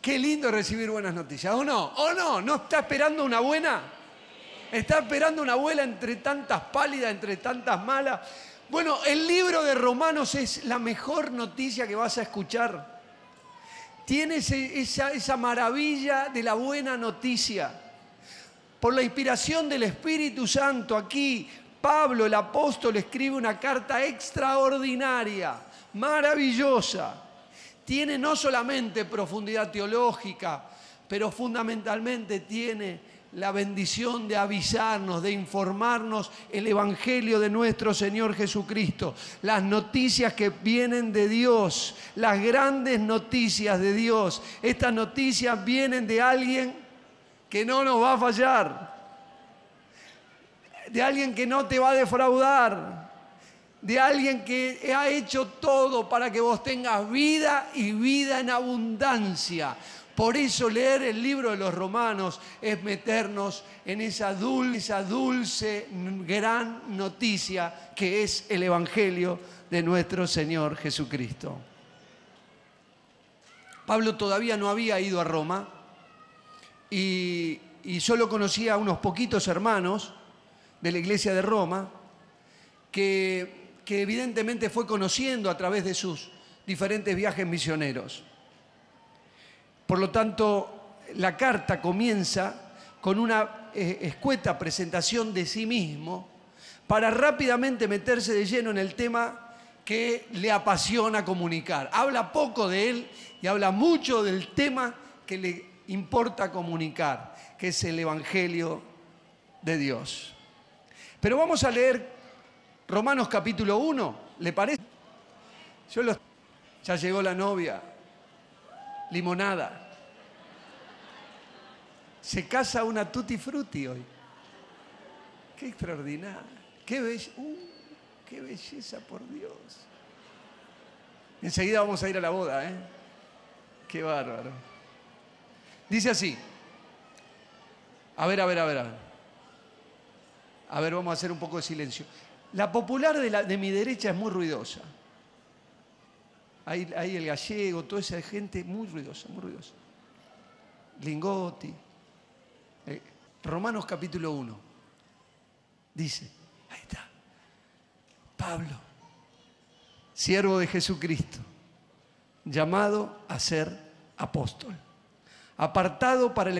Qué lindo recibir buenas noticias, ¿o no? ¿O no? ¿No está esperando una buena? ¿Está esperando una buena entre tantas pálidas, entre tantas malas? Bueno, el libro de Romanos es la mejor noticia que vas a escuchar. Tiene ese- esa, esa maravilla de la buena noticia. Por la inspiración del Espíritu Santo aquí, Pablo el apóstol escribe una carta extraordinaria, maravillosa. Tiene no solamente profundidad teológica, pero fundamentalmente tiene la bendición de avisarnos, de informarnos el Evangelio de nuestro Señor Jesucristo, las noticias que vienen de Dios, las grandes noticias de Dios. Estas noticias vienen de alguien que no nos va a fallar, de alguien que no te va a defraudar, de alguien que ha hecho todo para que vos tengas vida y vida en abundancia. Por eso leer el libro de los romanos es meternos en esa dulce, dulce, gran noticia que es el Evangelio de nuestro Señor Jesucristo. Pablo todavía no había ido a Roma y, y solo conocía a unos poquitos hermanos de la iglesia de Roma que, evidentemente fue conociendo a través de sus diferentes viajes misioneros. Por lo tanto, la carta comienza con una eh, escueta presentación de sí mismo para rápidamente meterse de lleno en el tema que le apasiona comunicar. Habla poco de él y habla mucho del tema que le importa comunicar, que es el Evangelio de Dios. Pero vamos a leer Romanos capítulo 1, ¿le parece? Yo Ya llegó la novia, limonada. Se casa una tutti frutti hoy. Qué extraordinario. Qué, uh, qué belleza, por Dios. Enseguida vamos a ir a la boda, ¿eh? Qué bárbaro. Dice así. A a ver, a ver, a ver. A ver, vamos a hacer un poco de silencio. La popular de, mi derecha es muy ruidosa. Ahí, ahí el gallego, toda esa gente muy ruidosa, muy ruidosa. Lingotti. Eh, Romanos capítulo 1. Dice, ahí está. Pablo, siervo de Jesucristo, llamado a ser apóstol, apartado para el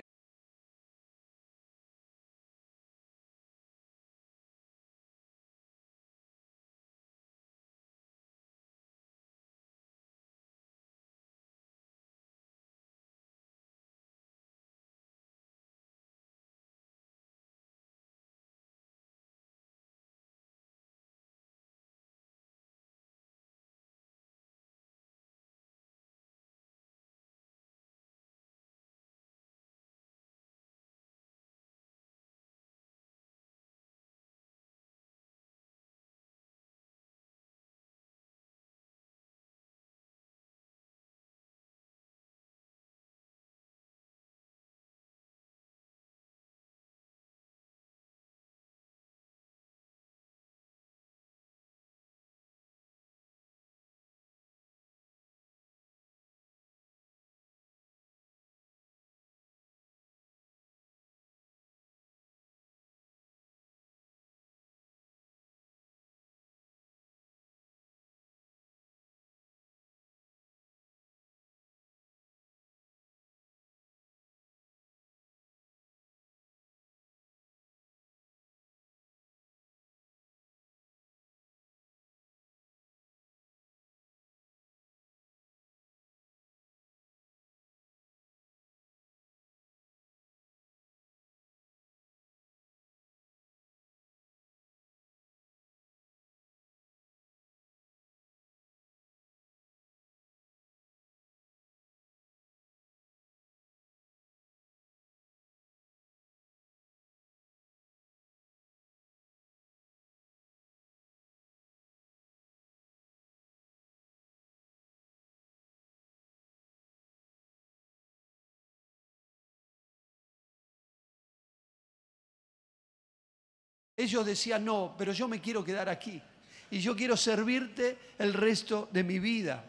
Ellos decían, no, pero yo me quiero quedar aquí. y yo quiero servirte el resto de mi vida.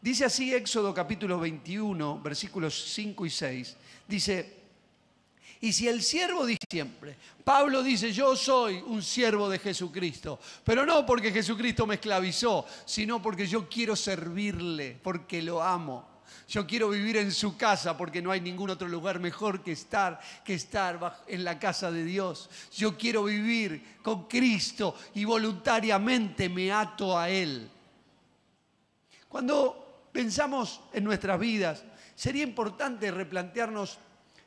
Dice así Éxodo capítulo 21, versículos 5 y 6. Dice, y si el siervo dice siempre, Pablo dice, yo soy un siervo de Jesucristo, pero no porque Jesucristo me esclavizó, sino porque yo quiero servirle, porque lo amo. Yo quiero vivir en su casa porque no hay ningún otro lugar mejor que estar que estar en la casa de Dios. Yo quiero vivir con Cristo y voluntariamente me ato a él. Cuando pensamos en nuestras vidas, sería importante replantearnos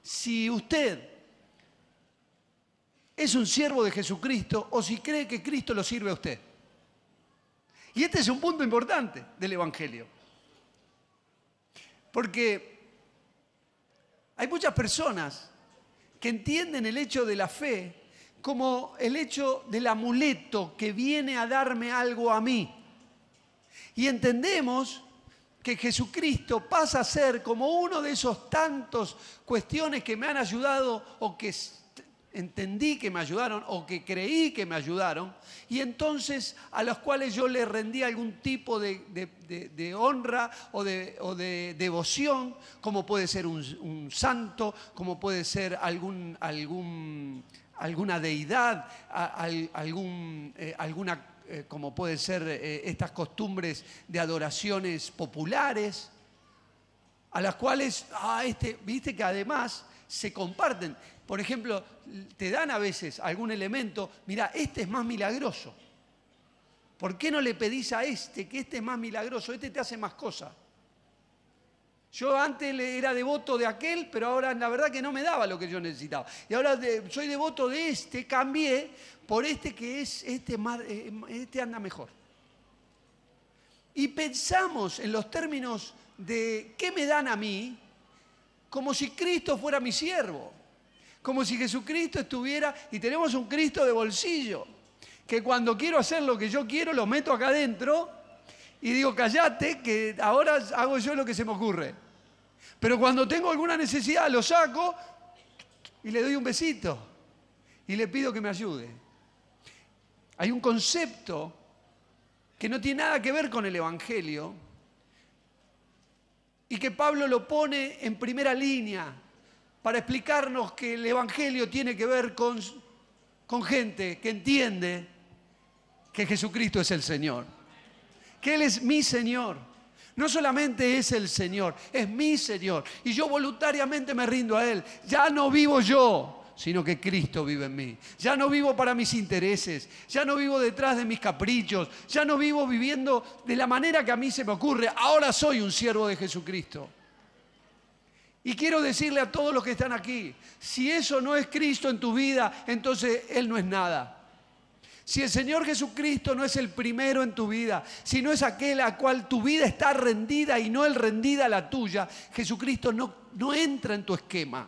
si usted es un siervo de Jesucristo o si cree que Cristo lo sirve a usted. Y este es un punto importante del Evangelio. Porque hay muchas personas que entienden el hecho de la fe como el hecho del amuleto que viene a darme algo a mí. Y entendemos que Jesucristo pasa a ser como uno de esos tantos cuestiones que me han ayudado o que entendí que me ayudaron o que creí que me ayudaron, y entonces a los cuales yo le rendí algún tipo de, honra o, de, devoción, como puede ser un, santo, como puede ser algún, algún, alguna deidad, algún, eh, alguna eh, como pueden ser eh, estas costumbres de adoraciones populares, a las cuales, ah, este, viste que además se comparten. Por ejemplo, te dan a veces algún elemento, mira, este es más milagroso. ¿Por qué no le pedís a este que este es más milagroso? Este te hace más cosas. Yo antes era devoto de aquel, pero ahora la verdad que no me daba lo que yo necesitaba. Y ahora soy devoto de este, cambié por este que es, este, eh, este anda mejor. Y pensamos en los términos de qué me dan a mí, como si Cristo fuera mi siervo, como si Jesucristo estuviera, y tenemos un Cristo de bolsillo, que cuando quiero hacer lo que yo quiero, lo meto acá adentro y digo, callate, que ahora hago yo lo que se me ocurre. Pero cuando tengo alguna necesidad, lo saco y le doy un besito y le pido que me ayude. Hay un concepto que no tiene nada que ver con el Evangelio y que Pablo lo pone en primera línea para explicarnos que el Evangelio tiene que ver con, gente que entiende que Jesucristo es el Señor que Él es mi Señor. No solamente es el Señor, es mi Señor. Y yo voluntariamente me rindo a Él. Ya no vivo yo, sino que Cristo vive en mí. Ya no vivo para mis intereses, ya no vivo detrás de mis caprichos, ya no vivo viviendo de la manera que a mí se me ocurre. Ahora soy un siervo de Jesucristo. Y quiero decirle a todos los que están aquí, si eso no es Cristo en tu vida, entonces Él no es nada. Si el Señor Jesucristo no es el primero en tu vida, si no es aquel a cual tu vida está rendida y no el rendida a la tuya, Jesucristo no, no entra en tu esquema.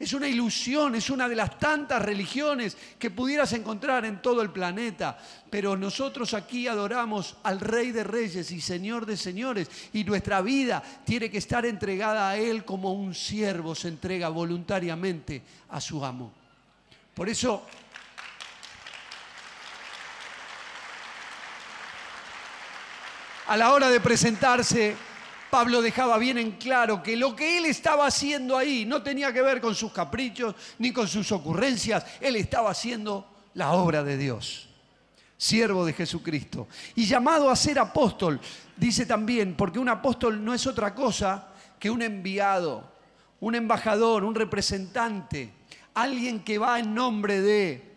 Es una ilusión, es una de las tantas religiones que pudieras encontrar en todo el planeta. Pero nosotros aquí adoramos al Rey de Reyes y Señor de Señores. Y nuestra vida tiene que estar entregada a Él como un siervo se entrega voluntariamente a su amo. Por eso a la hora de presentarse, Pablo dejaba bien en claro que lo que él estaba haciendo ahí no tenía que ver con sus caprichos ni con sus ocurrencias, él estaba haciendo la obra de Dios, siervo de Jesucristo. Y llamado a ser apóstol, dice también, porque un apóstol no es otra cosa que un enviado, un embajador, un representante, alguien que va en nombre de...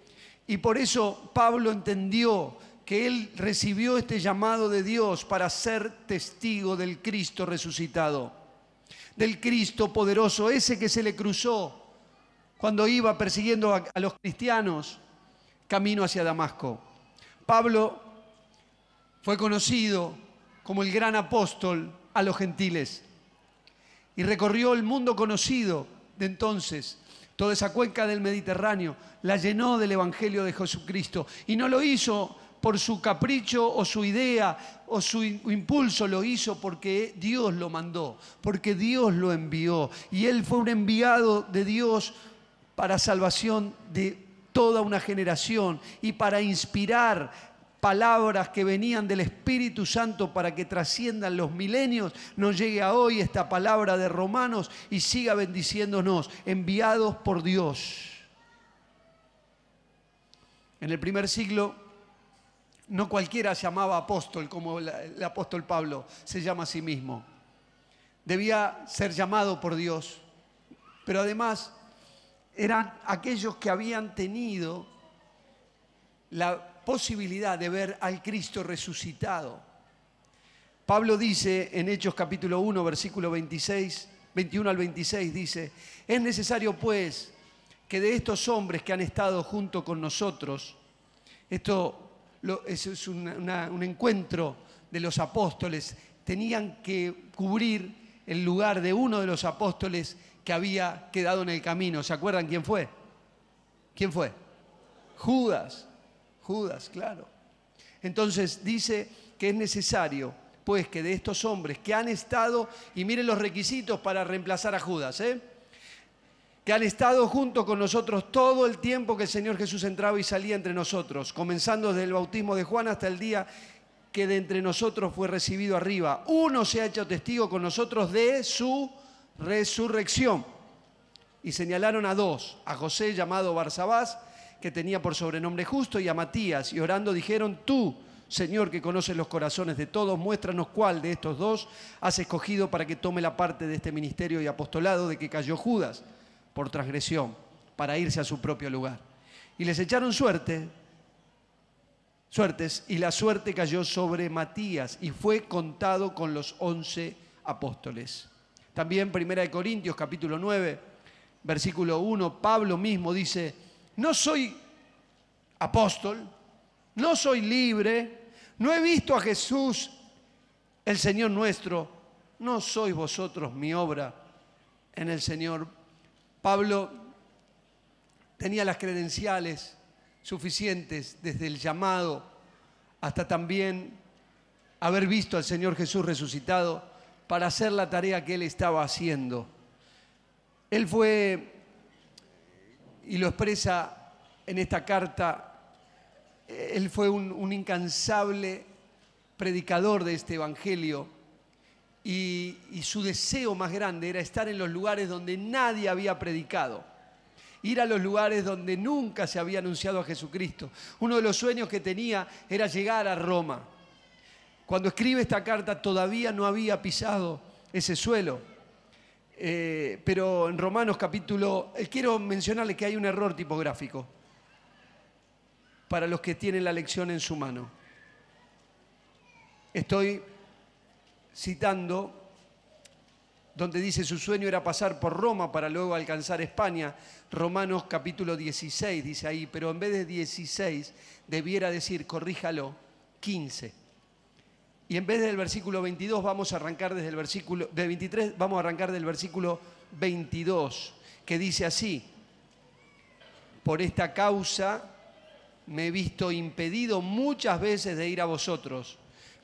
Y por eso Pablo entendió que él recibió este llamado de Dios para ser testigo del Cristo resucitado, del Cristo poderoso, ese que se le cruzó cuando iba persiguiendo a, los cristianos camino hacia Damasco. Pablo fue conocido como el gran apóstol a los gentiles y recorrió el mundo conocido de entonces. Toda esa cuenca del Mediterráneo la llenó del Evangelio de Jesucristo y no lo hizo por su capricho o su idea o su impulso, lo hizo porque Dios lo mandó, porque Dios lo envió. Y él fue un enviado de Dios para salvación de toda una generación y para inspirar palabras que venían del Espíritu Santo para que trasciendan los milenios, nos llegue a hoy esta palabra de Romanos y siga bendiciéndonos, enviados por Dios. En el primer siglo no cualquiera se llamaba apóstol como el apóstol Pablo se llama a sí mismo. Debía ser llamado por Dios, pero además eran aquellos que habían tenido la posibilidad de ver al Cristo resucitado. Pablo dice en Hechos capítulo 1, versículo 26, 21 al 26, dice, es necesario pues que de estos hombres que han estado junto con nosotros, esto es un encuentro de los apóstoles, tenían que cubrir el lugar de uno de los apóstoles que había quedado en el camino. ¿Se acuerdan quién fue? ¿Quién fue? Judas. Judas, claro. Entonces dice que es necesario, pues, que de estos hombres que han estado, y miren los requisitos para reemplazar a Judas, ¿eh? Que han estado junto con nosotros todo el tiempo que el Señor Jesús entraba y salía entre nosotros, comenzando desde el bautismo de Juan hasta el día que de entre nosotros fue recibido arriba. Uno se ha hecho testigo con nosotros de su resurrección. Y señalaron a dos, a José llamado Barsabás, que tenía por sobrenombre justo, y a Matías, y orando dijeron, tú, Señor, que conoces los corazones de todos, muéstranos cuál de estos dos has escogido para que tome la parte de este ministerio y apostolado de que cayó Judas por transgresión, para irse a su propio lugar. Y les echaron suerte, suertes, y la suerte cayó sobre Matías y fue contado con los once apóstoles. También Primera de Corintios capítulo 9, versículo 1, Pablo mismo dice, no soy apóstol, no soy libre, no he visto a Jesús, el Señor nuestro, no sois vosotros mi obra en el Señor. Pablo tenía las credenciales suficientes desde el llamado hasta también haber visto al Señor Jesús resucitado para hacer la tarea que él estaba haciendo. Él fue y lo expresa en esta carta. Él fue un, incansable predicador de este Evangelio y, su deseo más grande era estar en los lugares donde nadie había predicado ir a los lugares donde nunca se había anunciado a Jesucristo. Uno de los sueños que tenía era llegar a Roma. Cuando escribe esta carta todavía no había pisado ese suelo. Eh, pero en Romanos capítulo, eh, quiero mencionarles que hay un error tipográfico para los que tienen la lección en su mano. Estoy citando donde dice su sueño era pasar por Roma para luego alcanzar España. Romanos capítulo 16 dice ahí, pero en vez de 16 debiera decir, corríjalo, 15. Y en vez del versículo 22 vamos a arrancar desde el versículo de 23 vamos a arrancar del versículo 22 que dice así: Por esta causa me he visto impedido muchas veces de ir a vosotros,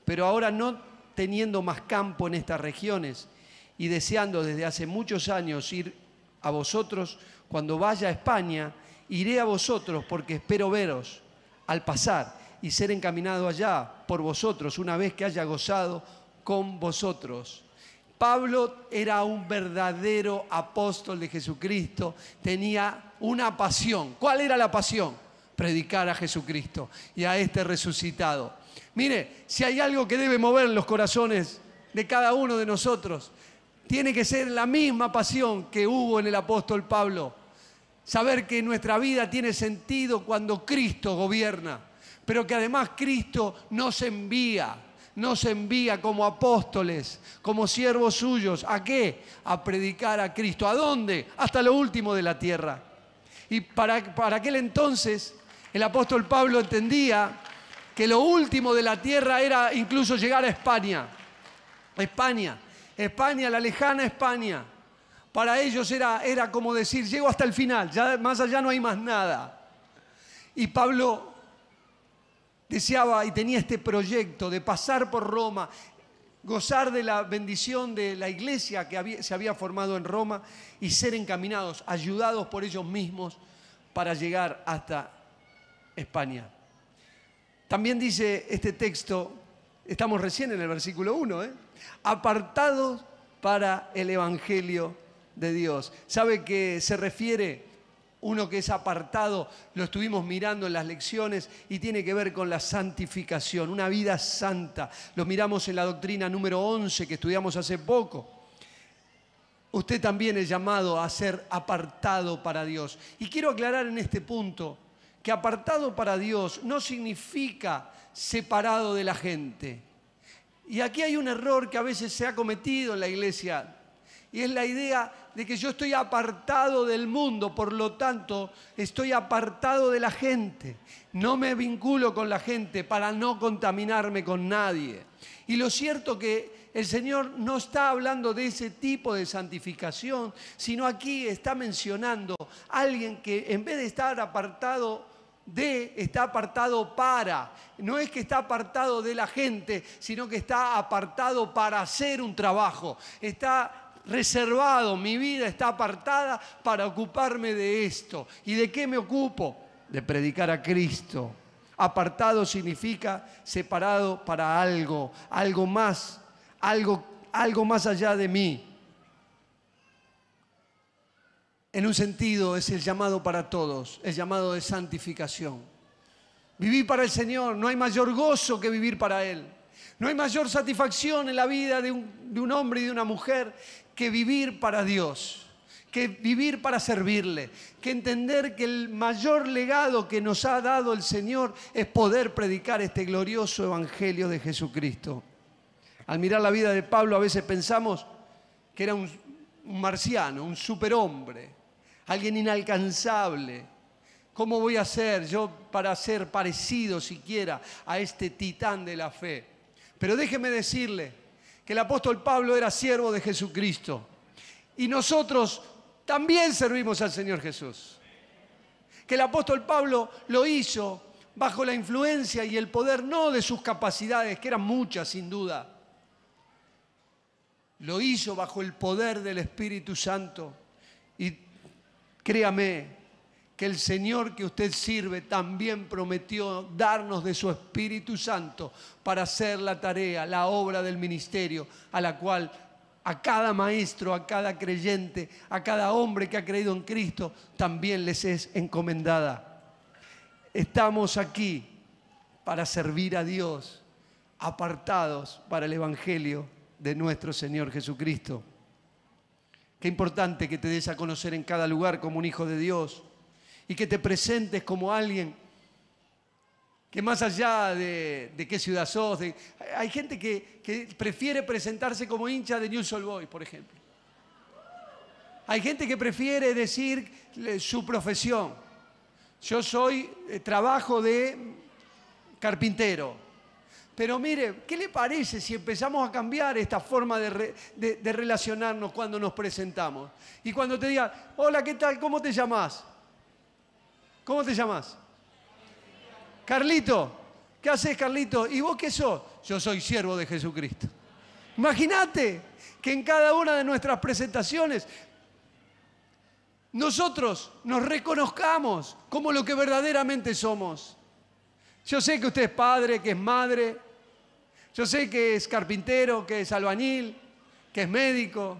pero ahora no teniendo más campo en estas regiones y deseando desde hace muchos años ir a vosotros, cuando vaya a España, iré a vosotros porque espero veros al pasar y ser encaminado allá por vosotros una vez que haya gozado con vosotros. Pablo era un verdadero apóstol de Jesucristo, tenía una pasión. ¿Cuál era la pasión? Predicar a Jesucristo y a este resucitado. Mire, si hay algo que debe mover los corazones de cada uno de nosotros, tiene que ser la misma pasión que hubo en el apóstol Pablo. Saber que nuestra vida tiene sentido cuando Cristo gobierna pero que además Cristo nos envía, nos envía como apóstoles, como siervos suyos. ¿A qué? A predicar a Cristo. ¿A dónde? Hasta lo último de la tierra. Y para, para aquel entonces el apóstol Pablo entendía que lo último de la tierra era incluso llegar a España. España, España, la lejana España. Para ellos era, era como decir, llego hasta el final, ya más allá no hay más nada. Y Pablo deseaba y tenía este proyecto de pasar por Roma, gozar de la bendición de la iglesia que se había formado en Roma y ser encaminados, ayudados por ellos mismos para llegar hasta España. También dice este texto, estamos recién en el versículo 1, ¿eh? apartados para el Evangelio de Dios. ¿Sabe que se refiere uno que es apartado, lo estuvimos mirando en las lecciones y tiene que ver con la santificación, una vida santa. Lo miramos en la doctrina número 11 que estudiamos hace poco. Usted también es llamado a ser apartado para Dios. Y quiero aclarar en este punto que apartado para Dios no significa separado de la gente. Y aquí hay un error que a veces se ha cometido en la iglesia y es la idea de que yo estoy apartado del mundo, por lo tanto estoy apartado de la gente. No me vinculo con la gente para no contaminarme con nadie. Y lo cierto que el Señor no está hablando de ese tipo de santificación, sino aquí está mencionando a alguien que en vez de estar apartado de, está apartado para. No es que está apartado de la gente, sino que está apartado para hacer un trabajo. Está reservado, mi vida está apartada para ocuparme de esto. ¿Y de qué me ocupo? De predicar a Cristo. Apartado significa separado para algo, algo más, algo, algo más allá de mí. En un sentido es el llamado para todos, el llamado de santificación. Vivir para el Señor, no hay mayor gozo que vivir para Él. No hay mayor satisfacción en la vida de un, hombre y de una mujer que vivir para Dios, que vivir para servirle, que entender que el mayor legado que nos ha dado el Señor es poder predicar este glorioso Evangelio de Jesucristo. Al mirar la vida de Pablo a veces pensamos que era un marciano, un superhombre, alguien inalcanzable. ¿Cómo voy a ser yo para ser parecido siquiera a este titán de la fe? Pero déjeme decirle, que el apóstol Pablo era siervo de Jesucristo. Y nosotros también servimos al Señor Jesús. Que el apóstol Pablo lo hizo bajo la influencia y el poder no de sus capacidades, que eran muchas sin duda. Lo hizo bajo el poder del Espíritu Santo. Y créame, que el Señor que usted sirve también prometió darnos de su Espíritu Santo para hacer la tarea, la obra del ministerio, a la cual a cada maestro, a cada creyente, a cada hombre que ha creído en Cristo, también les es encomendada. Estamos aquí para servir a Dios, apartados para el Evangelio de nuestro Señor Jesucristo. Qué importante que te des a conocer en cada lugar como un hijo de Dios y que te presentes como alguien que más allá de, qué ciudad sos, hay gente que, prefiere presentarse como hincha de News All Boys, por ejemplo. Hay gente que prefiere decir su profesión. Yo soy, eh, trabajo de carpintero. Pero mire, ¿qué le parece si empezamos a cambiar esta forma de, relacionarnos cuando nos presentamos? Y cuando te digan, hola, ¿qué tal? ¿Cómo te llamas? ¿Cómo te llamas? Carlito. ¿Qué haces, Carlito? ¿Y vos qué sos? Yo soy siervo de Jesucristo. Imagínate que en cada una de nuestras presentaciones nosotros nos reconozcamos como lo que verdaderamente somos. Yo sé que usted es padre, que es madre, yo sé que es carpintero, que es albañil, que es médico,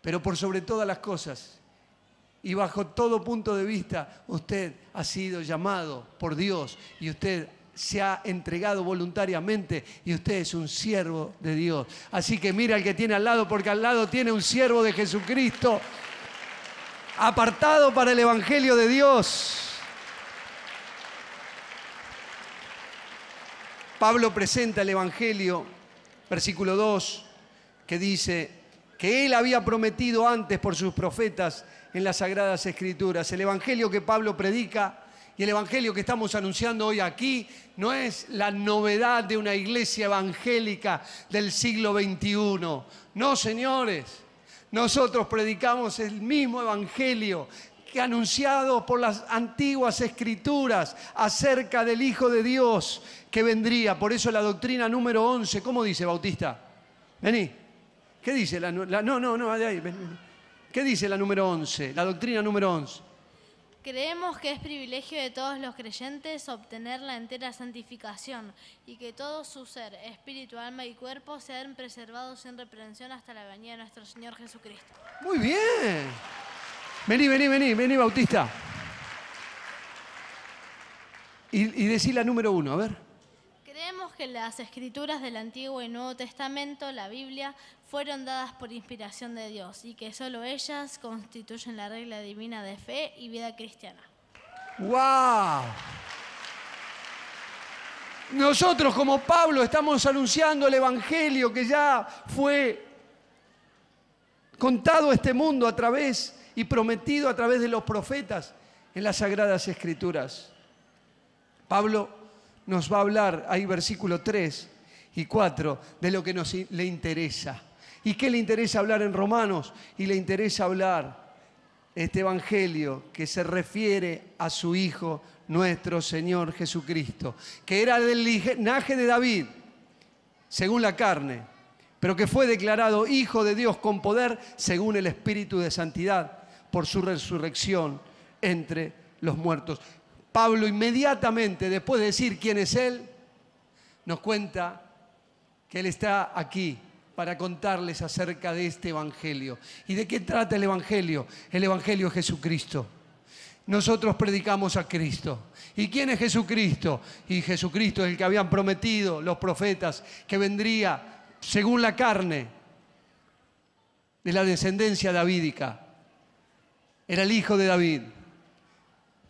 pero por sobre todas las cosas, y bajo todo punto de vista, usted ha sido llamado por Dios y usted se ha entregado voluntariamente y usted es un siervo de Dios. Así que mira al que tiene al lado, porque al lado tiene un siervo de Jesucristo, apartado para el Evangelio de Dios. Pablo presenta el Evangelio, versículo 2, que dice que él había prometido antes por sus profetas en las Sagradas Escrituras. El Evangelio que Pablo predica y el Evangelio que estamos anunciando hoy aquí no es la novedad de una iglesia evangélica del siglo XXI. No, señores, nosotros predicamos el mismo Evangelio que anunciado por las antiguas escrituras acerca del Hijo de Dios que vendría. Por eso la doctrina número 11, ¿cómo dice Bautista? Vení. ¿Qué dice? La, no, no, no, ahí, vení. ¿Qué dice la número 11? La doctrina número 11. Creemos que es privilegio de todos los creyentes obtener la entera santificación y que todo su ser, espíritu, alma y cuerpo sean preservados sin reprensión hasta la venida de nuestro Señor Jesucristo. Muy bien. Vení, vení, vení, vení, Bautista. Y, y decí la número uno, a ver. Que las escrituras del Antiguo y Nuevo Testamento, la Biblia, fueron dadas por inspiración de Dios y que solo ellas constituyen la regla divina de fe y vida cristiana. ¡Wow! Nosotros como Pablo estamos anunciando el Evangelio que ya fue contado a este mundo a través y prometido a través de los profetas en las Sagradas Escrituras. Pablo nos va a hablar, ahí versículo 3 y 4, de lo que nos le interesa. ¿Y qué le interesa hablar en Romanos? Y le interesa hablar este Evangelio que se refiere a su Hijo, nuestro Señor Jesucristo, que era del linaje de David, según la carne, pero que fue declarado Hijo de Dios con poder, según el Espíritu de Santidad, por su resurrección entre los muertos. Pablo inmediatamente, después de decir quién es Él, nos cuenta que Él está aquí para contarles acerca de este Evangelio. ¿Y de qué trata el Evangelio? El Evangelio es Jesucristo. Nosotros predicamos a Cristo. ¿Y quién es Jesucristo? Y Jesucristo es el que habían prometido los profetas que vendría según la carne de la descendencia davídica. Era el hijo de David.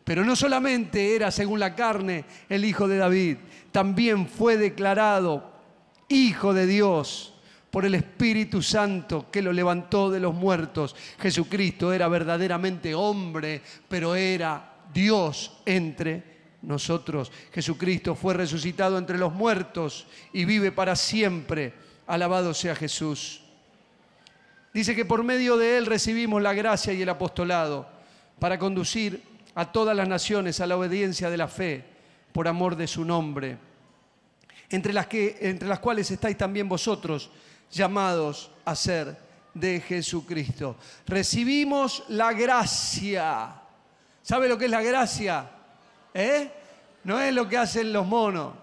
Pero no solamente era según la carne el hijo de David, también fue declarado hijo de Dios por el Espíritu Santo que lo levantó de los muertos. Jesucristo era verdaderamente hombre, pero era Dios entre nosotros. Jesucristo fue resucitado entre los muertos y vive para siempre. Alabado sea Jesús. Dice que por medio de Él recibimos la gracia y el apostolado para conducir a todas las naciones a la obediencia de la fe por amor de su nombre, entre las, que, entre las cuales estáis también vosotros llamados a ser de Jesucristo. Recibimos la gracia. ¿Sabe lo que es la gracia? ¿Eh? No es lo que hacen los monos.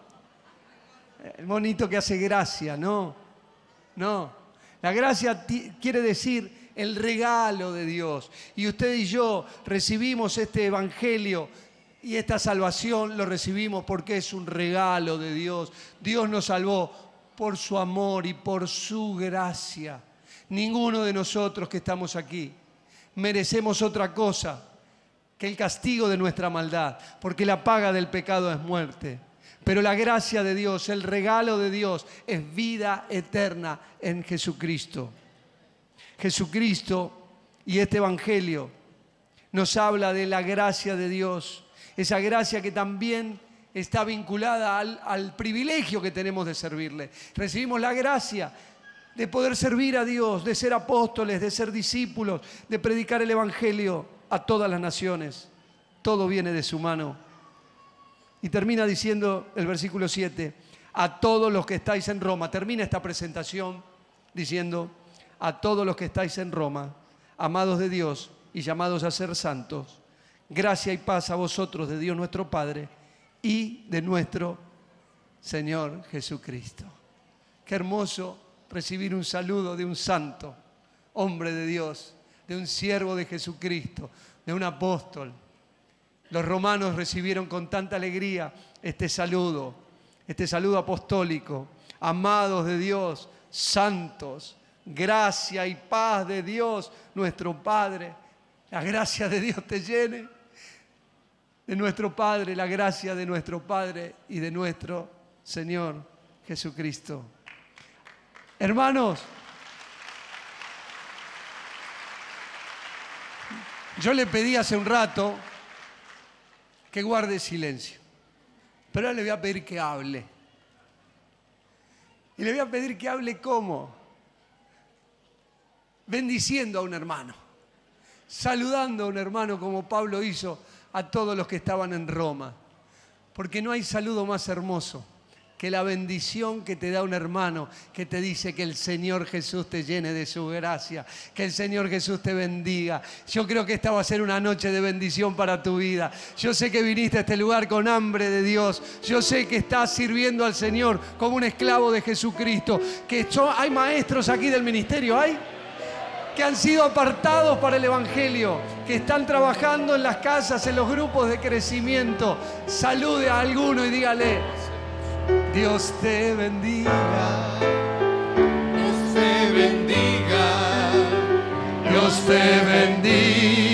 El monito que hace gracia, no. No. La gracia quiere decir el regalo de Dios. Y usted y yo recibimos este evangelio y esta salvación lo recibimos porque es un regalo de Dios. Dios nos salvó por su amor y por su gracia. Ninguno de nosotros que estamos aquí merecemos otra cosa que el castigo de nuestra maldad, porque la paga del pecado es muerte. Pero la gracia de Dios, el regalo de Dios es vida eterna en Jesucristo. Jesucristo y este Evangelio nos habla de la gracia de Dios, esa gracia que también está vinculada al, privilegio que tenemos de servirle. Recibimos la gracia de poder servir a Dios, de ser apóstoles, de ser discípulos, de predicar el Evangelio a todas las naciones. Todo viene de su mano. Y termina diciendo el versículo 7, a todos los que estáis en Roma, termina esta presentación diciendo, a todos los que estáis en Roma, amados de Dios y llamados a ser santos, gracia y paz a vosotros de Dios nuestro Padre y de nuestro Señor Jesucristo. Qué hermoso recibir un saludo de un santo, hombre de Dios, de un siervo de Jesucristo, de un apóstol. Los romanos recibieron con tanta alegría este saludo, este saludo apostólico. Amados de Dios, santos, gracia y paz de Dios, nuestro Padre. La gracia de Dios te llene de nuestro Padre, la gracia de nuestro Padre y de nuestro Señor Jesucristo. Hermanos, yo le pedí hace un rato que guarde silencio, pero ahora le voy a pedir que hable. Y le voy a pedir que hable cómo? Bendiciendo a un hermano, saludando a un hermano como Pablo hizo a todos los que estaban en Roma, porque no hay saludo más hermoso que la bendición que te da un hermano que te dice que el Señor Jesús te llene de su gracia, que el Señor Jesús te bendiga. Yo creo que esta va a ser una noche de bendición para tu vida. Yo sé que viniste a este lugar con hambre de Dios. Yo sé que estás sirviendo al Señor como un esclavo de Jesucristo. Que hay maestros aquí del ministerio, ¿hay? Que han sido apartados para el Evangelio, que están trabajando en las casas, en los grupos de crecimiento. Salude a alguno y dígale, Dios te bendiga. Dios te bendiga. Dios te bendiga,